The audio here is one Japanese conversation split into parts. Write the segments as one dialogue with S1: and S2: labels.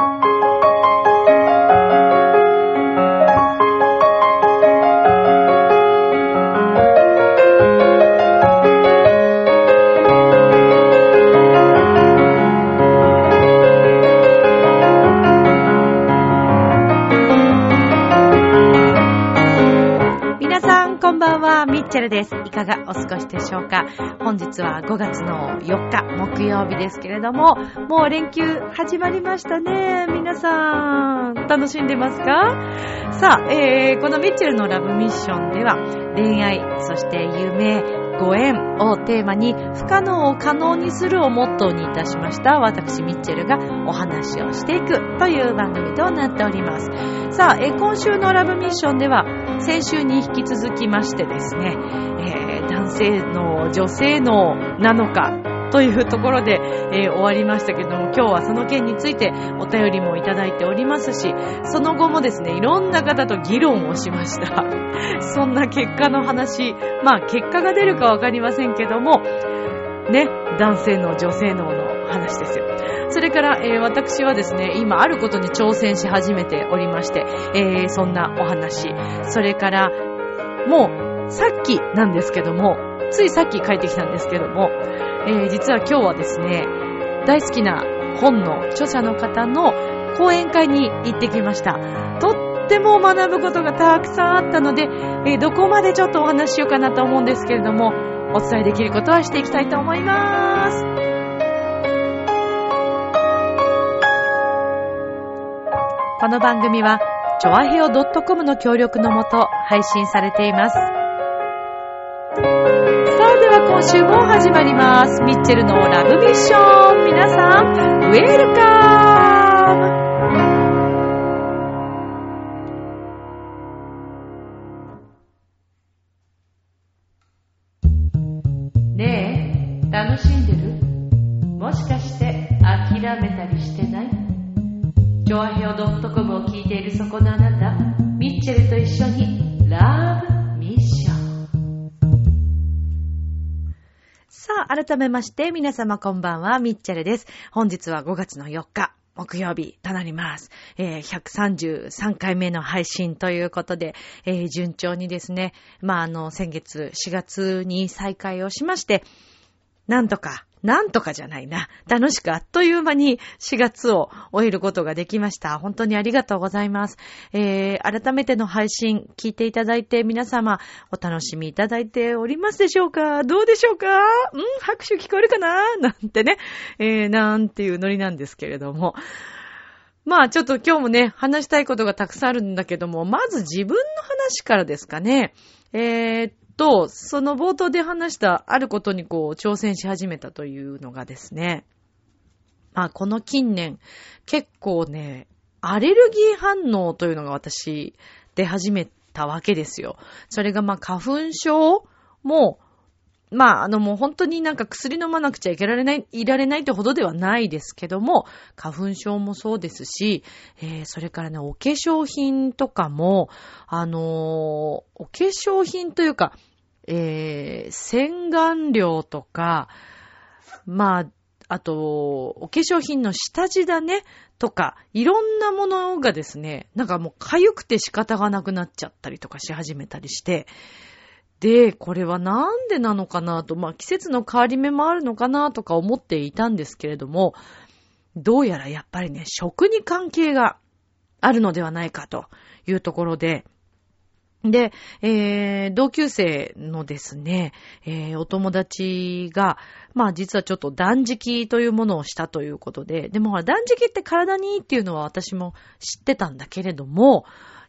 S1: 皆は。ミッチェルです。いかがお過ごしでしょうか？本日は5月の4日、木曜日ですけれども、もう連休始まりましたね。皆さん、楽しんでますか？さあ、えー、このミッチェルのラブミッションでは、恋愛、そして夢、ご縁をテーマに不可能を可能にするをモットーにいたしました私ミッチェルがお話をしていくという番組となっております。さあ、え今週のラブミッションでは先週に引き続きましてですね、えー男性の女性のなのかというところで、えー終わりましたけども、今日はその件についてお便りもいただいておりますし、その後もですね、いろんな方と議論をしました。そんな結果の話、まあ結果が出るかわかりませんけども、ね、男性の女性のの話ですよ。それから、えー私はですね、今あることに挑戦し始めておりまして、えーそんなお話。それから、もう、さっきなんですけども、ついさっき帰ってきたんですけども、えー実は今日はですね、大好きな本の著者の方の講演会に行ってきました。とっても学ぶことがたくさんあったので、えどこまでちょっとお話ししようかなと思うんですけれども、お伝えできることはしていきたいと思います。この番組は、ちょわへよ .com の協力のもと配信されています。さあ、では今週も始まります。ミッチェルのラブミッション。皆さん、ウェルカムねえ、楽しんでる？もしかして諦めたりしてない？ジョアヘオ .com を聞いているそこのあなた、ミッチェルと一緒にラブミッション。さあ、改めまして皆様こんばんは、ミッチェルです。本日は5月の4日。木曜日となります。えー133回目の配信ということで、えー順調にですね、まあ、あの、先月4月に再開をしまして、なんとか、なんとかじゃないな。楽しくあっという間に4月を終えることができました。本当にありがとうございます。えー、改めての配信聞いていただいて皆様お楽しみいただいておりますでしょうか？どうでしょうか？ん？拍手聞こえるかな？なんてね、えー、なんていうノリなんですけれども。まあちょっと今日もね、話したいことがたくさんあるんだけども、まず自分の話からですかね。えーっと、その冒頭で話したあることにこう挑戦し始めたというのがですね、まあこの近年結構ね、アレルギー反応というのが私出始めたわけですよ。それがまあ花粉症もまあ、あのもう本当になんか薬飲まなくちゃいけられない、いられないってほどではないですけども、花粉症もそうですし、えー、それからね、お化粧品とかも、あのーお化粧品というか、えー、洗顔料とか、まあ、あと、お化粧品の下地だね、とか、いろんなものがですね、なんかもう痒くて仕方がなくなっちゃったりとかし始めたりして、で、これはなんでなのかなと、まあ季節の変わり目もあるのかなとか思っていたんですけれども、どうやらやっぱりね、食に関係があるのではないかというところで、で、えー、同級生のですね、えー、お友達が、まあ実はちょっと断食というものをしたということで、でもほら断食って体にいいっていうのは私も知ってたんだけれども、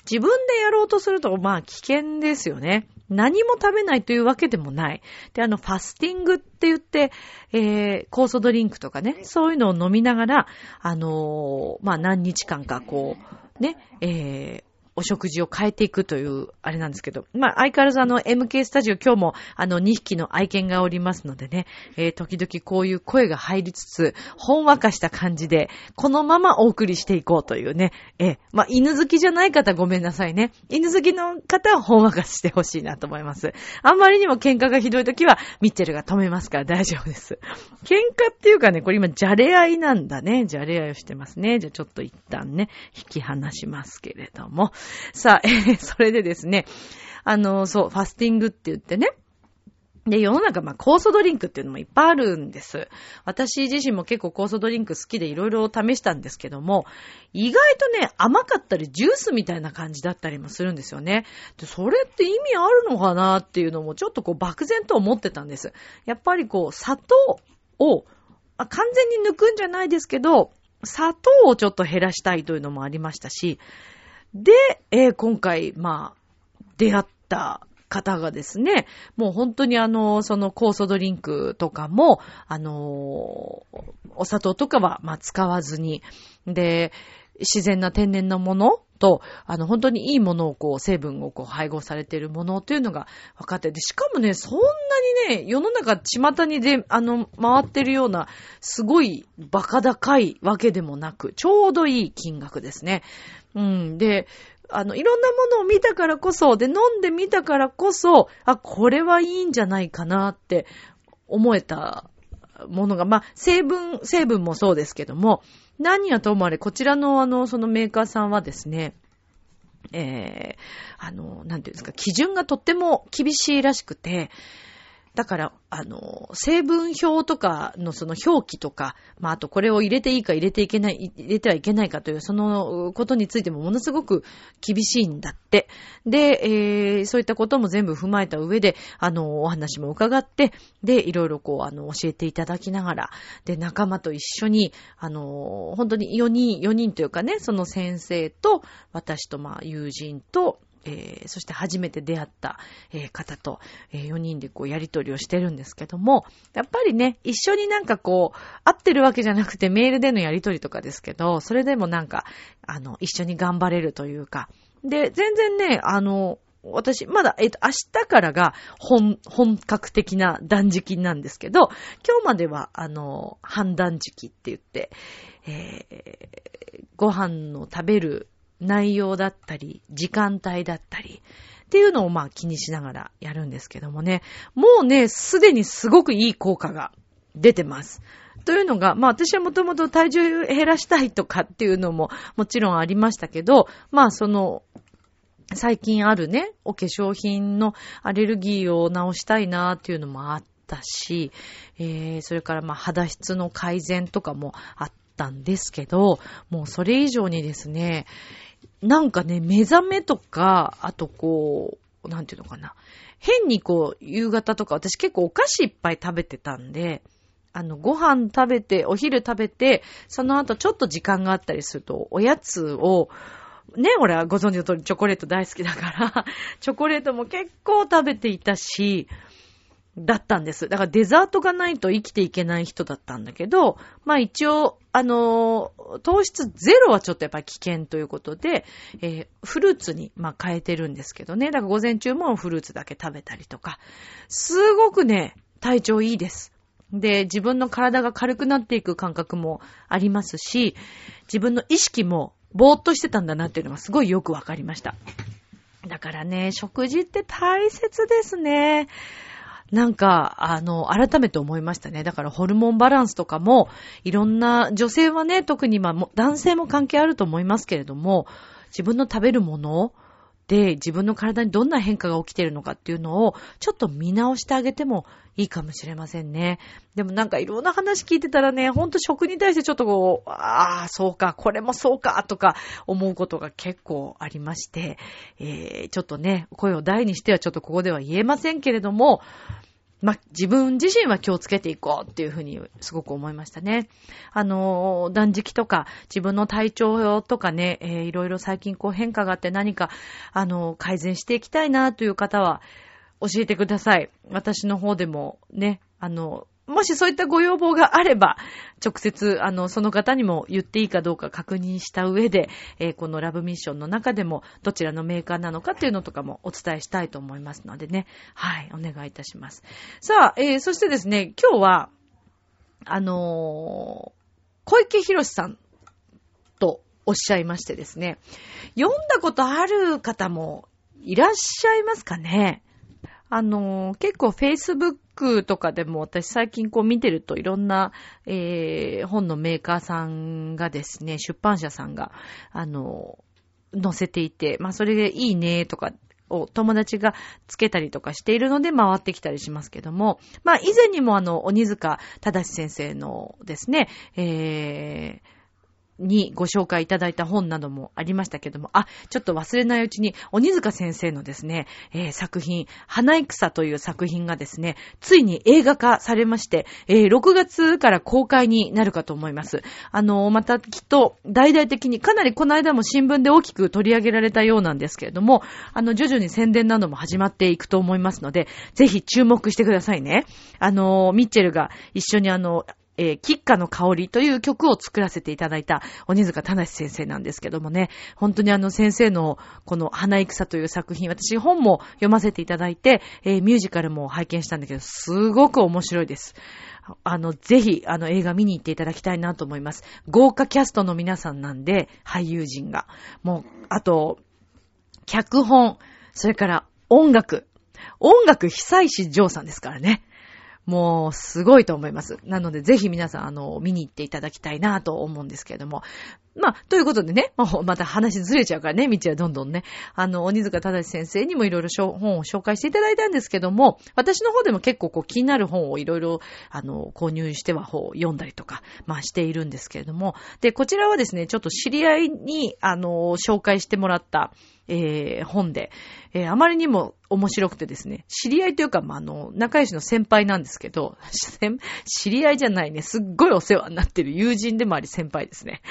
S1: 自分でやろうとすると、まあ危険ですよね。何も食べないというわけでもない。で、あの、ファスティングって言って、えー、酵素ドリンクとかね、そういうのを飲みながら、あのーまあ何日間かこう、ね、えー、お食事を変えていくという、あれなんですけど、まあ、相変わらずあの、MK スタジオ今日もあの、2匹の愛犬がおりますのでね、えー、時々こういう声が入りつつ、ほんわかした感じで、このままお送りしていこうというね、えー、まあ、犬好きじゃない方ごめんなさいね。犬好きの方はほんわかしてほしいなと思います。あんまりにも喧嘩がひどい時は、ミッチェルが止めますから大丈夫です。喧嘩っていうかね、これ今、じゃれ合いなんだね。じゃれ合いをしてますね。じゃあちょっと一旦ね、引き離しますけれども。さあ、えー、それでですね、あの、そう、ファスティングって言ってね、で、世の中、まあ、酵素ドリンクっていうのもいっぱいあるんです。私自身も結構酵素ドリンク好きでいろいろ試したんですけども、意外とね、甘かったりジュースみたいな感じだったりもするんですよね。で、それって意味あるのかなっていうのもちょっとこう漠然と思ってたんです。やっぱりこう、砂糖を、あ完全に抜くんじゃないですけど、砂糖をちょっと減らしたいというのもありましたし、で、えー、今回、まあ、出会った方がですね、もう本当にあの、その酵素ドリンクとかも、あの、お砂糖とかは、まあ、使わずに、で、自然な天然なものと、あの、本当にいいものをこう、成分をこう、配合されているものというのが分かってて、しかもね、そんなにね、世の中巷にで、あの、回ってるような、すごいバカ高いわけでもなく、ちょうどいい金額ですね。うん。で、あの、いろんなものを見たからこそ、で、飲んでみたからこそ、あ、これはいいんじゃないかなって思えたものが、まあ、成分、成分もそうですけども、何やともあれ、こちらのあの、そのメーカーさんはですね、えー、あの、なんていうんですか、基準がとっても厳しいらしくて、だから、あの、成分表とかのその表記とか、まあ、あとこれを入れていいか入れていけない、入れてはいけないかという、そのことについてもものすごく厳しいんだって。で、えー、そういったことも全部踏まえた上で、あの、お話も伺って、で、いろいろこう、あの、教えていただきながら、で、仲間と一緒に、あの、本当に4人、4人というかね、その先生と、私と、まあ、友人と、えー、そして初めて出会った、えー、方と、えー、4人でこうやりとりをしてるんですけども、やっぱりね、一緒になんかこう、会ってるわけじゃなくてメールでのやりとりとかですけど、それでもなんか、あの、一緒に頑張れるというか、で、全然ね、あの、私、まだ、えっ、と、明日からが本、本格的な断食なんですけど、今日までは、あの、半断食って言って、えー、ご飯の食べる内容だったり、時間帯だったり、っていうのをまあ気にしながらやるんですけどもね、もうね、すでにすごくいい効果が出てます。というのが、まあ私はもともと体重減らしたいとかっていうのももちろんありましたけど、まあその、最近あるね、お化粧品のアレルギーを治したいなっていうのもあったし、えー、それからまあ肌質の改善とかもあったんですけど、もうそれ以上にですね、なんかね、目覚めとか、あとこう、なんていうのかな。変にこう、夕方とか、私結構お菓子いっぱい食べてたんで、あの、ご飯食べて、お昼食べて、その後ちょっと時間があったりすると、おやつを、ね、俺はご存知の通りチョコレート大好きだから、チョコレートも結構食べていたし、だったんです。だからデザートがないと生きていけない人だったんだけど、まあ一応、あのー、糖質ゼロはちょっとやっぱ危険ということで、えー、フルーツに、まあ変えてるんですけどね。だから午前中もフルーツだけ食べたりとか、すごくね、体調いいです。で、自分の体が軽くなっていく感覚もありますし、自分の意識もぼーっとしてたんだなっていうのがすごいよくわかりました。だからね、食事って大切ですね。なんか、あの、改めて思いましたね。だからホルモンバランスとかも、いろんな、女性はね、特にまあ、男性も関係あると思いますけれども、自分の食べるもので自分の体にどんな変化が起きてるのかっていうのを、ちょっと見直してあげてもいいかもしれませんね。でもなんかいろんな話聞いてたらね、ほんと食に対してちょっとこう、ああ、そうか、これもそうか、とか思うことが結構ありまして、えー、ちょっとね、声を大にしてはちょっとここでは言えませんけれども、ま自分自身は気をつけていこうっていうふうにすごく思いましたね。あの、断食とか自分の体調とかね、えー、いろいろ最近こう変化があって何か、あの、改善していきたいなという方は教えてください。私の方でもね、あの、もしそういったご要望があれば、直接、あの、その方にも言っていいかどうか確認した上で、えー、このラブミッションの中でも、どちらのメーカーなのかっていうのとかもお伝えしたいと思いますのでね。はい、お願いいたします。さあ、えー、そしてですね、今日は、あのー、小池博さんとおっしゃいましてですね、読んだことある方もいらっしゃいますかねあのー、結構 Facebook とかでも私最近こう見てるといろんな、えー、本のメーカーさんがですね、出版社さんが、あの、載せていて、まあそれでいいねとかを友達がつけたりとかしているので回ってきたりしますけども、まあ以前にもあの、鬼塚正先生のですね、えー、にご紹介いただいた本などもありましたけども、あ、ちょっと忘れないうちに、鬼塚先生のですね、えー、作品、花戦という作品がですね、ついに映画化されまして、えー、6月から公開になるかと思います。あのー、またきっと、大々的に、かなりこの間も新聞で大きく取り上げられたようなんですけれども、あの、徐々に宣伝なども始まっていくと思いますので、ぜひ注目してくださいね。あの、ミッチェルが一緒にあの、えー、キッカの香りという曲を作らせていただいた鬼塚正先生なんですけどもね、本当にあの先生のこの花戦という作品、私本も読ませていただいて、えー、ミュージカルも拝見したんだけど、すごく面白いです。あの、ぜひ、あの、映画見に行っていただきたいなと思います。豪華キャストの皆さんなんで、俳優陣が。もう、あと、脚本、それから音楽。音楽久石譲さんですからね。もう、すごいと思います。なので、ぜひ皆さん、あの、見に行っていただきたいなと思うんですけれども。まあ、ということでね、また話ずれちゃうからね、道はどんどんね。あの、鬼塚正先生にもいろいろ本を紹介していただいたんですけども、私の方でも結構こう気になる本をいろいろ、あの、購入しては本を読んだりとか、まあしているんですけれども。で、こちらはですね、ちょっと知り合いに、あの、紹介してもらった、えー、本で、えー、あまりにも面白くてですね、知り合いというか、まあ、の、仲良しの先輩なんですけど、知り合いじゃないね、すっごいお世話になってる友人でもあり先輩ですね。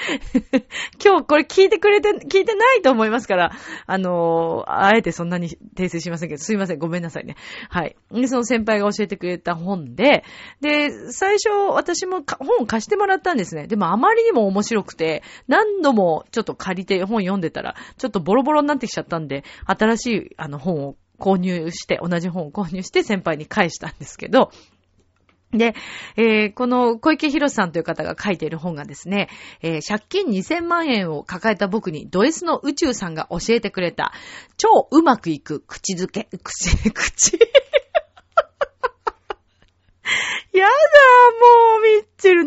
S1: 今日これ聞いてくれて、聞いてないと思いますから、あのあえてそんなに訂正しませんけど、すいません、ごめんなさいね。はい。で、その先輩が教えてくれた本で、で、最初私も本貸してもらったんですね。でもあまりにも面白くて、何度もちょっと借りて本読んでたら、ちょっとボロボロになってってきちゃったんで、新しいあの本を購入して、同じ本を購入して先輩に返したんですけど、で、えー、この小池博さんという方が書いている本がですね、えー、借金2000万円を抱えた僕にド S の宇宙さんが教えてくれた、超うまくいく口づけ、口、口。やだ、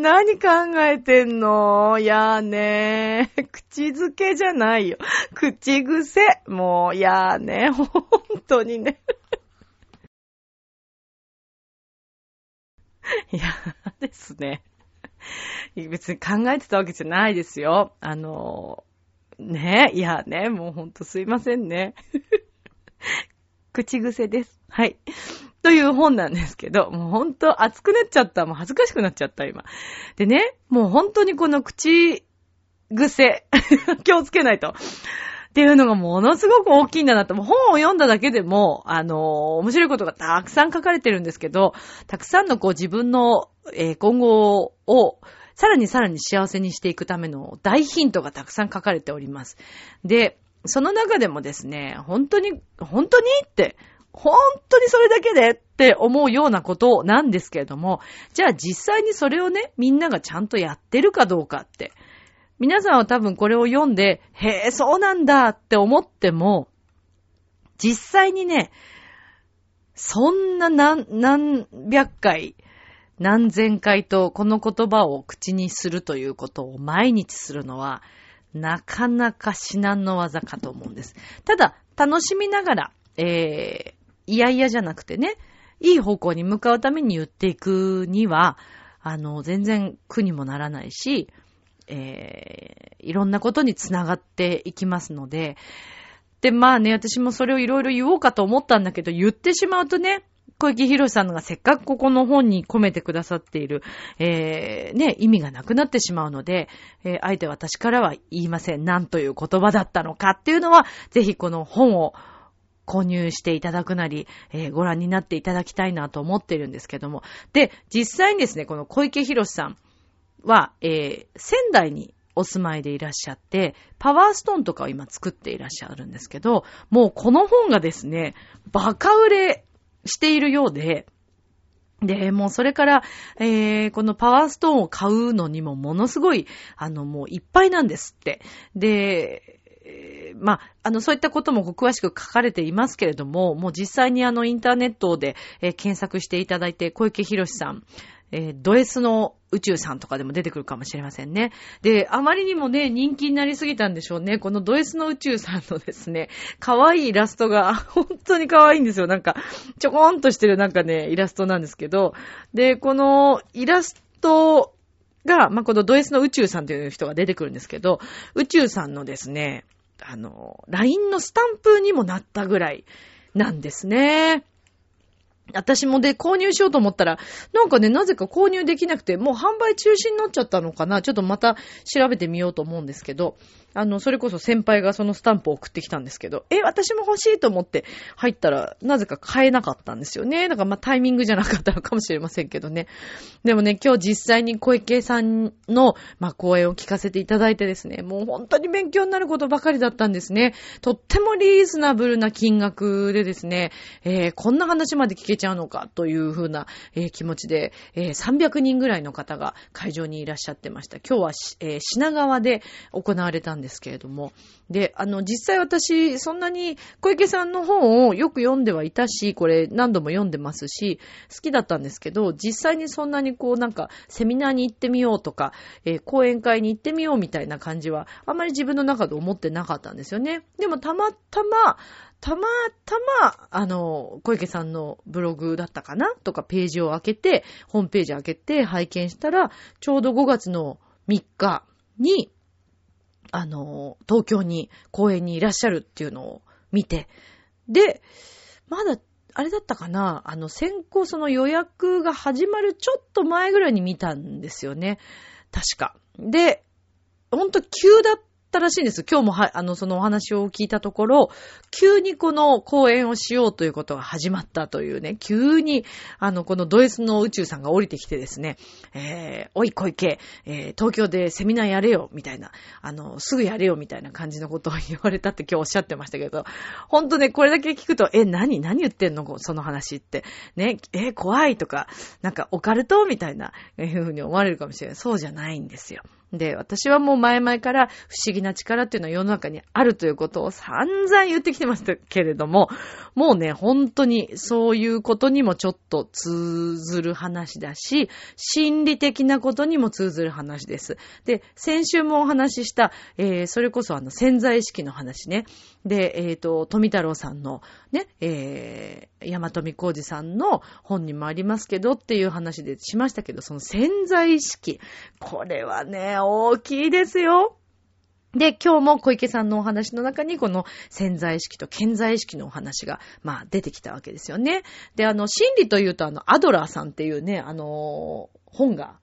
S1: 何考えてんの？やーねー。口づけじゃないよ。口癖。もう、やーねー。ほんとにね。い や、ですね。別に考えてたわけじゃないですよ。あの、ねいやね、もうほんとすいませんね。口癖です。はい。という本なんですけど、もうほんと熱くなっちゃった。もう恥ずかしくなっちゃった、今。でね、もう本当にこの口癖、気をつけないと。っていうのがものすごく大きいんだなと。もう本を読んだだけでも、あのー、面白いことがたくさん書かれてるんですけど、たくさんのこう自分の、えー、今後を、さらにさらに幸せにしていくための大ヒントがたくさん書かれております。で、その中でもですね、本当に、本当にって、本当にそれだけでって思うようなことなんですけれども、じゃあ実際にそれをね、みんながちゃんとやってるかどうかって。皆さんは多分これを読んで、へえ、そうなんだって思っても、実際にね、そんな何、何百回、何千回とこの言葉を口にするということを毎日するのは、なかなか至難の技かと思うんです。ただ、楽しみながら、えー、いやいやじゃなくてね、いい方向に向かうために言っていくには、あの、全然苦にもならないし、えー、いろんなことにつながっていきますので、で、まあね、私もそれをいろいろ言おうかと思ったんだけど、言ってしまうとね、小池博さんがせっかくここの本に込めてくださっている、えー、ね、意味がなくなってしまうので、えー、あえて私からは言いません。何という言葉だったのかっていうのは、ぜひこの本を購入していただくなり、えー、ご覧になっていただきたいなと思ってるんですけども。で、実際にですね、この小池博さんは、えー、仙台にお住まいでいらっしゃって、パワーストーンとかを今作っていらっしゃるんですけど、もうこの本がですね、バカ売れしているようで、で、もうそれから、えー、このパワーストーンを買うのにもものすごい、あの、もういっぱいなんですって。で、まあ、あの、そういったことも詳しく書かれていますけれども、もう実際にあの、インターネットで、えー、検索していただいて、小池博さん、えー、ド S の宇宙さんとかでも出てくるかもしれませんね。で、あまりにもね、人気になりすぎたんでしょうね。このド S の宇宙さんのですね、可愛いイラストが、本当に可愛いんですよ。なんか、ちょこんとしてるなんかね、イラストなんですけど、で、このイラストが、まあ、このド S の宇宙さんという人が出てくるんですけど、宇宙さんのですね、あの、LINE のスタンプにもなったぐらいなんですね。私もで購入しようと思ったら、なんかね、なぜか購入できなくて、もう販売中止になっちゃったのかなちょっとまた調べてみようと思うんですけど、あの、それこそ先輩がそのスタンプを送ってきたんですけど、え、私も欲しいと思って入ったら、なぜか買えなかったんですよね。だからまあタイミングじゃなかったのかもしれませんけどね。でもね、今日実際に小池さんの、まあ講演を聞かせていただいてですね、もう本当に勉強になることばかりだったんですね。とってもリーズナブルな金額でですね、えー、こんな話まで聞けちゃうのかというふうな、えー、気持ちで、えー、300人ぐらいの方が会場にいらっしゃってました。今日は、え、品川で行われたんですけれども。で、あの、実際私、そんなに小池さんの本をよく読んではいたし、これ何度も読んでますし、好きだったんですけど、実際にそんなにこうなんか、セミナーに行ってみようとか、えー、講演会に行ってみようみたいな感じは、あまり自分の中で思ってなかったんですよね。でもたまたま、たまたま、あの、小池さんのブログだったかな？とかページを開けて、ホームページ開けて拝見したら、ちょうど5月の3日に、あの、東京に公園にいらっしゃるっていうのを見て、で、まだ、あれだったかな？あの、先行その予約が始まるちょっと前ぐらいに見たんですよね。確か。で、ほんと急だっったらしいんです。今日もは、あの、そのお話を聞いたところ、急にこの講演をしようということが始まったというね、急に、あの、このド S の宇宙さんが降りてきてですね、えー、おい小池、えー、東京でセミナーやれよ、みたいな、あの、すぐやれよ、みたいな感じのことを言われたって今日おっしゃってましたけど、ほんとね、これだけ聞くと、え、何何言ってんのその話って。ね、え、怖いとか、なんかオカルトみたいな、えいうふうに思われるかもしれない。そうじゃないんですよ。で、私はもう前々から不思議な力っていうのは世の中にあるということを散々言ってきてましたけれども、もうね、本当にそういうことにもちょっと通ずる話だし、心理的なことにも通ずる話です。で、先週もお話しした、えー、それこそあの潜在意識の話ね。で、えっ、ー、と、富太郎さんのね、えー、山富浩二さんの本にもありますけどっていう話でしましたけど、その潜在意識。これはね、大きいですよ。で、今日も小池さんのお話の中にこの潜在意識と潜在意識のお話が、まあ出てきたわけですよね。で、あの、心理というとあの、アドラーさんっていうね、あの、本が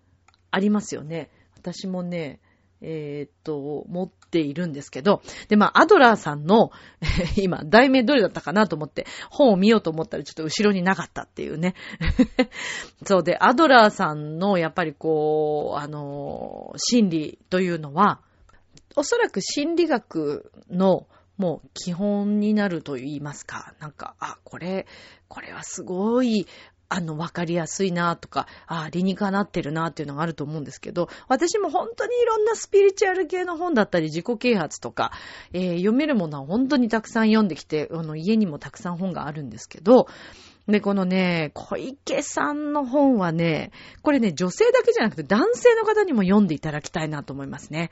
S1: ありますよね。私もね、えー、っと、持っているんですけど、で、まあ、アドラーさんの、今、題名どれだったかなと思って、本を見ようと思ったらちょっと後ろになかったっていうね。そうで、アドラーさんの、やっぱりこう、あの、心理というのは、おそらく心理学のもう基本になると言いますか。なんか、あ、これ、これはすごい、あの、わかりやすいなとか、ああ、理にかなってるなっていうのがあると思うんですけど、私も本当にいろんなスピリチュアル系の本だったり、自己啓発とか、えー、読めるものは本当にたくさん読んできて、あの、家にもたくさん本があるんですけど、で、このね、小池さんの本はね、これね、女性だけじゃなくて男性の方にも読んでいただきたいなと思いますね。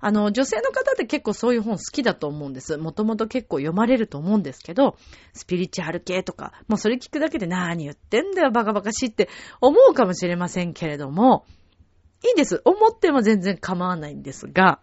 S1: あの、女性の方って結構そういう本好きだと思うんです。もともと結構読まれると思うんですけど、スピリチュアル系とか、もうそれ聞くだけで何言ってんだよ、バカバカしいって思うかもしれませんけれども、いいんです。思っても全然構わないんですが、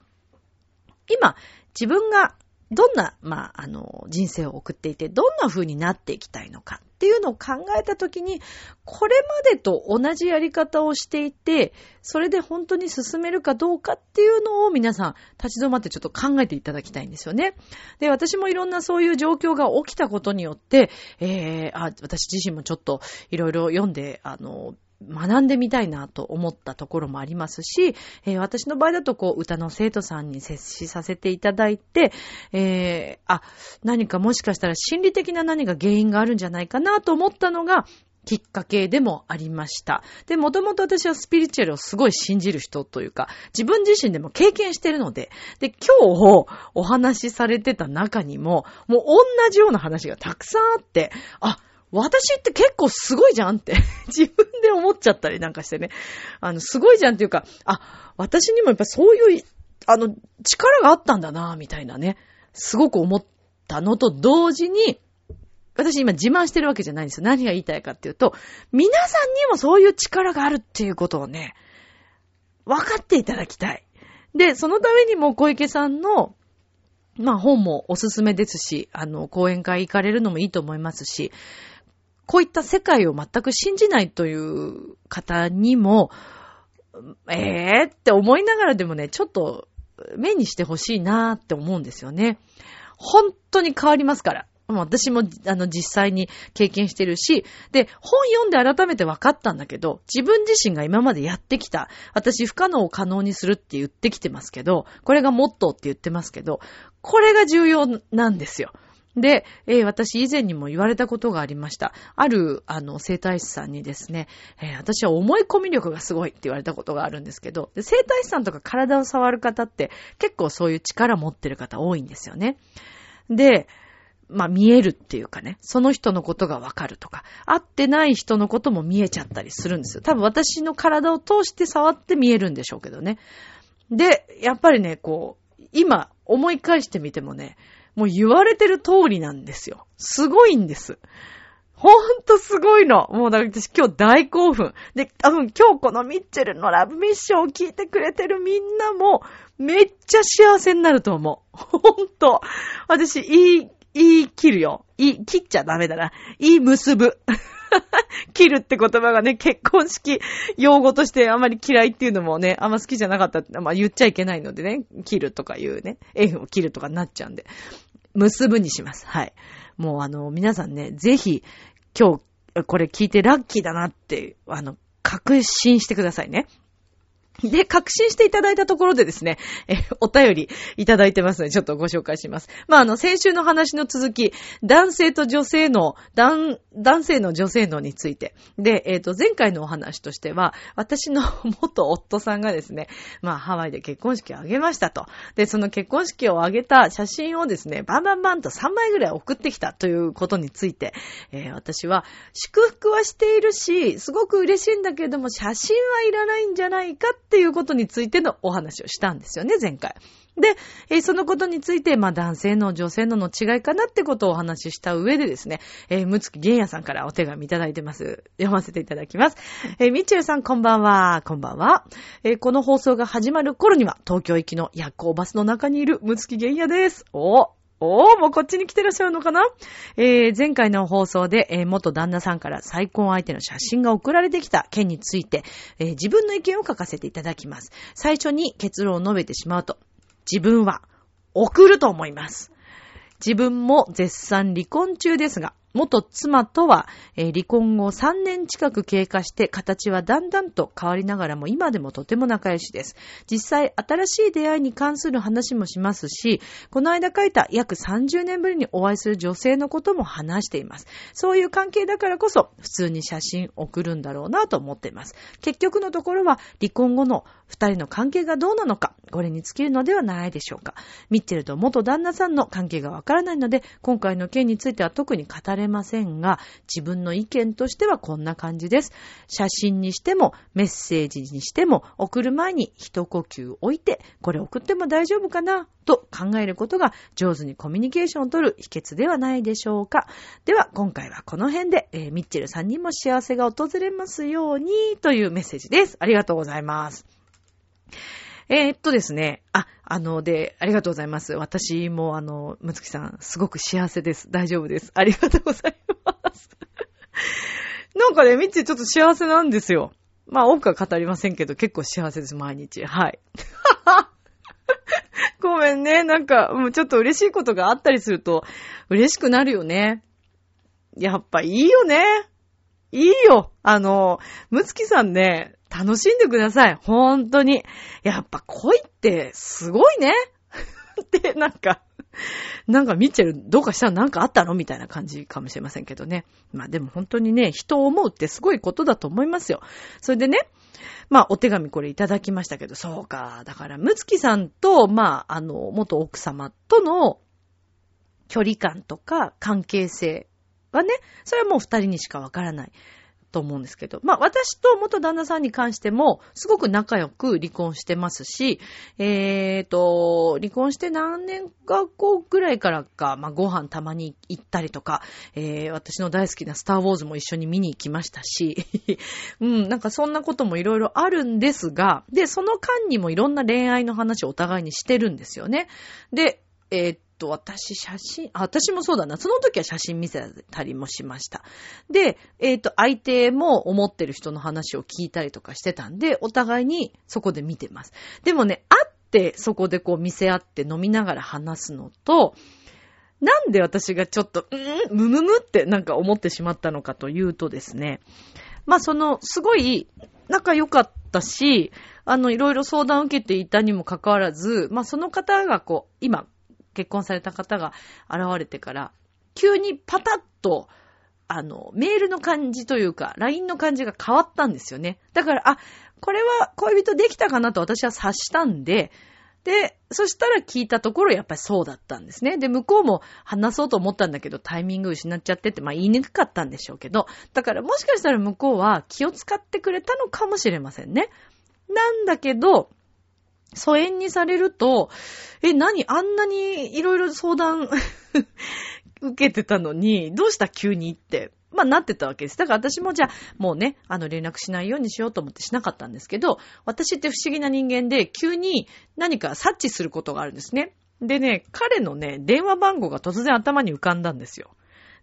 S1: 今、自分がどんな、まあ、あの、人生を送っていて、どんな風になっていきたいのかっていうのを考えたときに、これまでと同じやり方をしていて、それで本当に進めるかどうかっていうのを皆さん立ち止まってちょっと考えていただきたいんですよね。で、私もいろんなそういう状況が起きたことによって、えー、あ、私自身もちょっといろいろ読んで、あの、学んでみたいなと思ったところもありますし、えー、私の場合だとこう歌の生徒さんに接しさせていただいて、えー、あ、何かもしかしたら心理的な何か原因があるんじゃないかなと思ったのが、きっかけでもありました。で、もともと私はスピリチュアルをすごい信じる人というか、自分自身でも経験してるので、で、今日お話しされてた中にも、もう同じような話がたくさんあって、あ、私って結構すごいじゃんって 自分で思っちゃったりなんかしてね。あの、すごいじゃんっていうか、あ、私にもやっぱそういう、あの、力があったんだな、みたいなね。すごく思ったのと同時に、私今自慢してるわけじゃないんですよ。何が言いたいかっていうと、皆さんにもそういう力があるっていうことをね、分かっていただきたい。で、そのためにも小池さんのまあ本もおすすめですし、あの、講演会行かれるのもいいと思いますし、こういった世界を全く信じないという方にも、ええー、って思いながらでもね、ちょっと目にしてほしいなーって思うんですよね。本当に変わりますから。私も、あの、実際に経験してるし、で、本読んで改めて分かったんだけど、自分自身が今までやってきた、私不可能を可能にするって言ってきてますけど、これがモットーって言ってますけど、これが重要なんですよ。で、えー、私以前にも言われたことがありました。ある、あの、生体師さんにですね、えー、私は思い込み力がすごいって言われたことがあるんですけど、生体師さんとか体を触る方って結構そういう力持ってる方多いんですよね。で、まあ見えるっていうかね、その人のことがわかるとか、会ってない人のことも見えちゃったりするんですよ。多分私の体を通して触って見えるんでしょうけどね。で、やっぱりね、こう、今思い返してみてもね、もう言われてる通りなんですよ。すごいんです。ほんとすごいの。もうだから私今日大興奮。で、多分今日このミッチェルのラブミッションを聞いてくれてるみんなもめっちゃ幸せになると思う。ほんと。私、いい、いい切るよ。いい、切っちゃダメだな。いい結ぶ。切るって言葉がね、結婚式用語としてあまり嫌いっていうのもね、あんま好きじゃなかったまあ言っちゃいけないのでね、切るとかいうね、縁を切るとかになっちゃうんで。結ぶにします。はい。もうあの、皆さんね、ぜひ、今日、これ聞いてラッキーだなって、あの、確信してくださいね。で、確信していただいたところでですね、え、お便りいただいてますので、ちょっとご紹介します。まあ、あの、先週の話の続き、男性と女性の、男、男性の女性のについて。で、えっ、ー、と、前回のお話としては、私の 元夫さんがですね、まあ、ハワイで結婚式を挙げましたと。で、その結婚式を挙げた写真をですね、バンバンバンと3枚ぐらい送ってきたということについて、えー、私は、祝福はしているし、すごく嬉しいんだけれども、写真はいらないんじゃないかっていうことについてのお話をしたんですよね、前回。で、えー、そのことについて、まあ男性の女性のの違いかなってことをお話しした上でですね、えー、むつきげんやさんからお手紙いただいてます。読ませていただきます。えー、みちゅうさんこんばんは。こんばんは。えー、この放送が始まる頃には、東京行きの夜行バスの中にいるむつきげんやです。おおー、もうこっちに来てらっしゃるのかな？えー、前回の放送で、えー、元旦那さんから再婚相手の写真が送られてきた件について、えー、自分の意見を書かせていただきます。最初に結論を述べてしまうと、自分は送ると思います。自分も絶賛離婚中ですが、元妻とは、えー、離婚後3年近く経過して形はだんだんと変わりながらも今でもとても仲良しです。実際新しい出会いに関する話もしますし、この間書いた約30年ぶりにお会いする女性のことも話しています。そういう関係だからこそ普通に写真送るんだろうなと思っています。結局のところは離婚後の二人の関係がどうなのか、これに尽きるのではないでしょうか。ミッチェルと元旦那さんの関係がわからないので、今回の件については特に語れませんが、自分の意見としてはこんな感じです。写真にしても、メッセージにしても、送る前に一呼吸置いて、これ送っても大丈夫かなと考えることが上手にコミュニケーションを取る秘訣ではないでしょうか。では、今回はこの辺で、えー、ミッチェルさんにも幸せが訪れますようにというメッセージです。ありがとうございます。えー、っとですね、あ、あの、で、ありがとうございます。私も、あの、むつきさん、すごく幸せです。大丈夫です。ありがとうございます。なんかね、みっちちょっと幸せなんですよ。まあ、多くは語りませんけど、結構幸せです、毎日。はい。ごめんね。なんか、もうちょっと嬉しいことがあったりすると、嬉しくなるよね。やっぱいいよね。いいよ。あの、むつきさんね、楽しんでください。本当に。やっぱ恋ってすごいね。って、なんか、なんかミッチェルどうかしたらなんかあったの？みたいな感じかもしれませんけどね。まあでも本当にね、人を思うってすごいことだと思いますよ。それでね、まあお手紙これいただきましたけど、そうか。だから、むつきさんと、まあ、あの、元奥様との距離感とか関係性はね、それはもう二人にしかわからない。と思うんですけど。まあ私と元旦那さんに関しても、すごく仲良く離婚してますし、えーと、離婚して何年か後ぐらいからか、まあご飯たまに行ったりとか、えー、私の大好きなスターウォーズも一緒に見に行きましたし、うん、なんかそんなこともいろいろあるんですが、で、その間にもいろんな恋愛の話をお互いにしてるんですよね。で、えー、と、私、写真、あ、私もそうだな。その時は写真見せたりもしました。で、えっ、ー、と、相手も思ってる人の話を聞いたりとかしてたんで、お互いにそこで見てます。でもね、会ってそこでこう見せ合って飲みながら話すのと、なんで私がちょっと、うんむむむってなんか思ってしまったのかというとですね、まあその、すごい仲良かったし、あの、いろいろ相談を受けていたにもかかわらず、まあその方がこう、今、結婚された方が現れてから、急にパタッと、あの、メールの感じというか、LINE の感じが変わったんですよね。だから、あ、これは恋人できたかなと私は察したんで、で、そしたら聞いたところやっぱりそうだったんですね。で、向こうも話そうと思ったんだけどタイミング失っちゃってって、まあ言いにくかったんでしょうけど、だからもしかしたら向こうは気を使ってくれたのかもしれませんね。なんだけど、疎遠にされると、え、何あんなにいろいろ相談 受けてたのに、どうした急にって。まあ、なってたわけです。だから私もじゃあ、もうね、あの、連絡しないようにしようと思ってしなかったんですけど、私って不思議な人間で、急に何か察知することがあるんですね。でね、彼のね、電話番号が突然頭に浮かんだんですよ。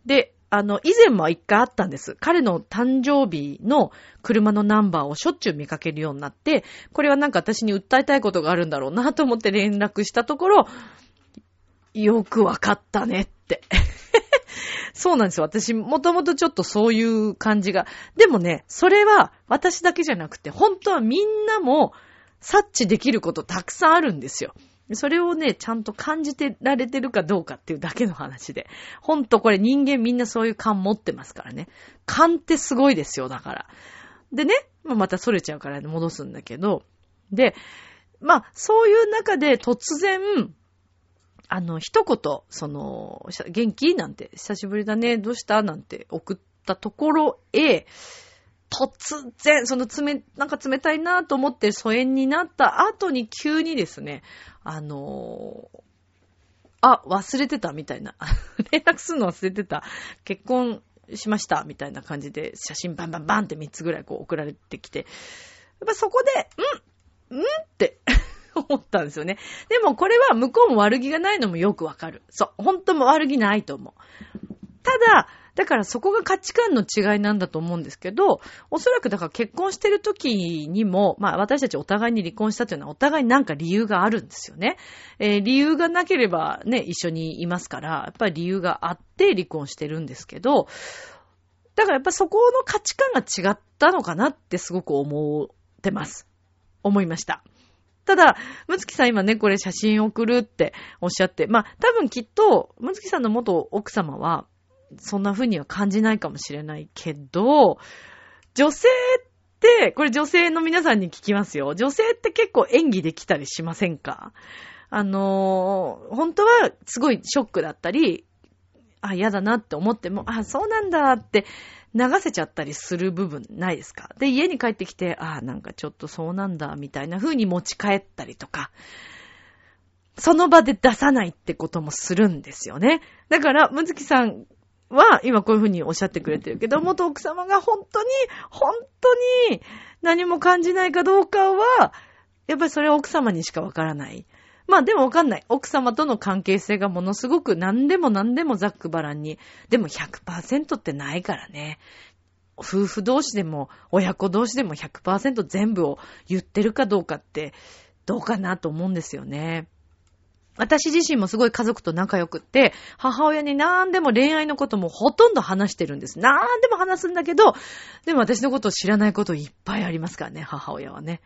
S1: で、あの、以前も一回あったんです。彼の誕生日の車のナンバーをしょっちゅう見かけるようになって、これはなんか私に訴えたいことがあるんだろうなと思って連絡したところ、よくわかったねって。そうなんですよ。私、もともとちょっとそういう感じが。でもね、それは私だけじゃなくて、本当はみんなも察知できることたくさんあるんですよ。それをね、ちゃんと感じてられてるかどうかっていうだけの話で。ほんとこれ人間みんなそういう感持ってますからね。感ってすごいですよ、だから。でね、ま、た逸れちゃうから戻すんだけど。で、まあ、そういう中で突然、あの、一言、その、元気？なんて、久しぶりだね、どうした？なんて送ったところへ、突然、その冷、なんか冷たいなと思って疎遠になった後に急にですね、あのー、あ、忘れてたみたいな。連絡するの忘れてた。結婚しましたみたいな感じで写真バンバンバンって3つぐらいこう送られてきて、やっぱそこで、んんって 思ったんですよね。でもこれは向こうも悪気がないのもよくわかる。そう。本当も悪気ないと思う。ただ、だからそこが価値観の違いなんだと思うんですけど、おそらくだから結婚してる時にも、まあ私たちお互いに離婚したというのはお互いになんか理由があるんですよね。えー、理由がなければね、一緒にいますから、やっぱり理由があって離婚してるんですけど、だからやっぱそこの価値観が違ったのかなってすごく思ってます。思いました。ただ、むつきさん今ね、これ写真送るっておっしゃって、まあ多分きっと、むつきさんの元奥様は、そんな風には感じないかもしれないけど、女性って、これ女性の皆さんに聞きますよ。女性って結構演技できたりしませんか？あのー、本当はすごいショックだったり、あ、嫌だなって思っても、あ、そうなんだって流せちゃったりする部分ないですか？で、家に帰ってきて、あ、なんかちょっとそうなんだみたいな風に持ち帰ったりとか、その場で出さないってこともするんですよね。だから、むずきさんは、今こういうふうにおっしゃってくれてるけど、元奥様が本当に、本当に何も感じないかどうかは、やっぱりそれは奥様にしかわからない。まあでもわかんない。奥様との関係性がものすごく何でも何でもざっくばらんに。でも100%ってないからね。夫婦同士でも親子同士でも100%全部を言ってるかどうかってどうかなと思うんですよね。私自身もすごい家族と仲良くって、母親に何でも恋愛のこともほとんど話してるんです。何でも話すんだけど、でも私のことを知らないこといっぱいありますからね、母親はね。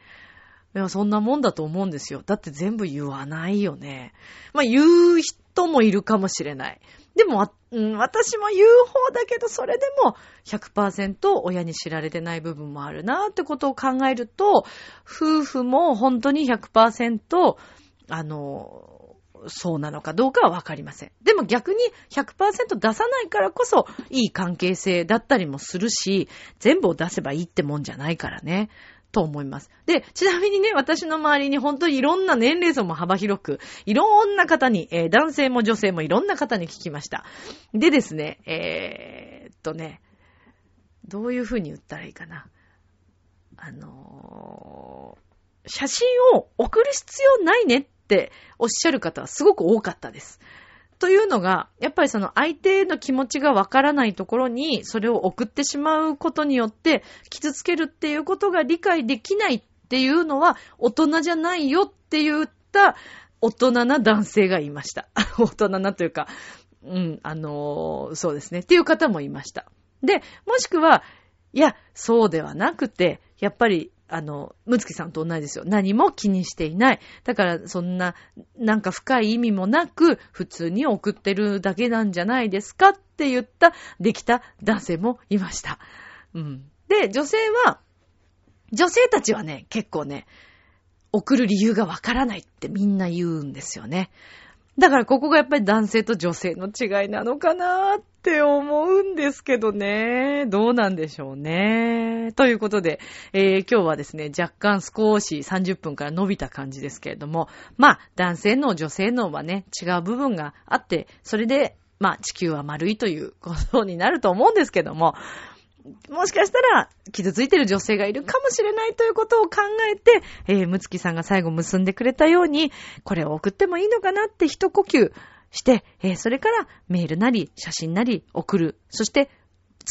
S1: いや、そんなもんだと思うんですよ。だって全部言わないよね。まあ、言う人もいるかもしれない。でも、うん、私も言う方だけど、それでも100%親に知られてない部分もあるなってことを考えると、夫婦も本当に100%、あの、そうなのかどうかはわかりません。でも逆に100%出さないからこそいい関係性だったりもするし、全部を出せばいいってもんじゃないからね。と思います。で、ちなみにね、私の周りに本当にいろんな年齢層も幅広く、いろんな方に、えー、男性も女性もいろんな方に聞きました。でですね、えー、っとね、どういうふうに言ったらいいかな。あのー、写真を送る必要ないねっておっしゃる方はすごく多かったです。というのが、やっぱりその相手の気持ちがわからないところにそれを送ってしまうことによって傷つけるっていうことが理解できないっていうのは大人じゃないよって言った大人な男性がいました。大人なというか、うん、あのー、そうですね。っていう方もいました。で、もしくは、いや、そうではなくて、やっぱりあの、むつきさんと同じですよ。何も気にしていない。だから、そんな、なんか深い意味もなく、普通に送ってるだけなんじゃないですかって言った、できた男性もいました。うん。で、女性は、女性たちはね、結構ね、送る理由がわからないってみんな言うんですよね。だからここがやっぱり男性と女性の違いなのかなーって思うんですけどね。どうなんでしょうね。ということで、えー、今日はですね、若干少し30分から伸びた感じですけれども、まあ、男性の女性のはね、違う部分があって、それで、まあ、地球は丸いということになると思うんですけども、もしかしたら、傷ついてる女性がいるかもしれないということを考えて、えー、むつきさんが最後結んでくれたように、これを送ってもいいのかなって一呼吸して、えー、それからメールなり、写真なり送る。そして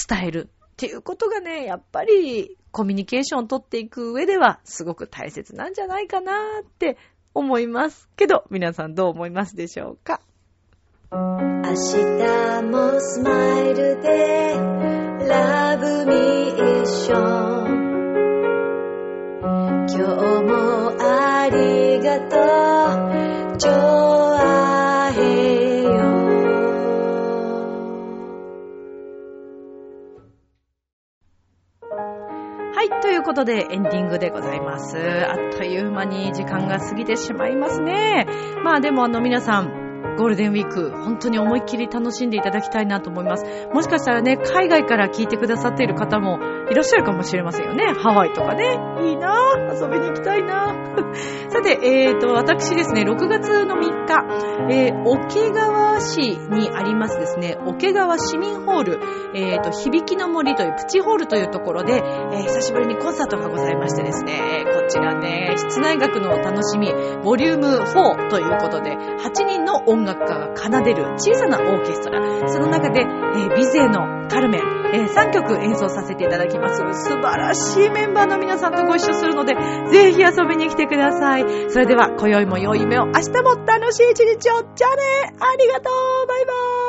S1: 伝える。っていうことがね、やっぱりコミュニケーションを取っていく上ではすごく大切なんじゃないかなって思いますけど、皆さんどう思いますでしょうか？明日もスマイルで Love me 一緒今日もありがとうはい、ということでエンディングでございます。あっという間に時間が過ぎてしまいますね。まあでもあの皆さん、ゴールデンウィーク、本当に思いっきり楽しんでいただきたいなと思います。もしかしたらね、海外から聞いてくださっている方もいらっしゃるかもしれませんよね。ハワイとかね。いいなぁ。遊びに行きたいなぁ。さて、えーと、私ですね、6月の3日、えー、桶川市にありますですね、桶川市民ホール、えーと、響きの森というプチホールというところで、えー、久しぶりにコンサートがございましてですね、こちらね、室内楽のお楽しみ、ボリューム4ということで、8人の音楽家が奏でる小さなオーケストラ。その中で、えー、ビゼのカルメン、えー、3曲演奏させていただきます。素晴らしいメンバーの皆さんとご一緒するので、ぜひ遊びに来てください。それでは、今宵も良い夢を、明日も楽しい一日を。じゃあねありがとうバイバーイ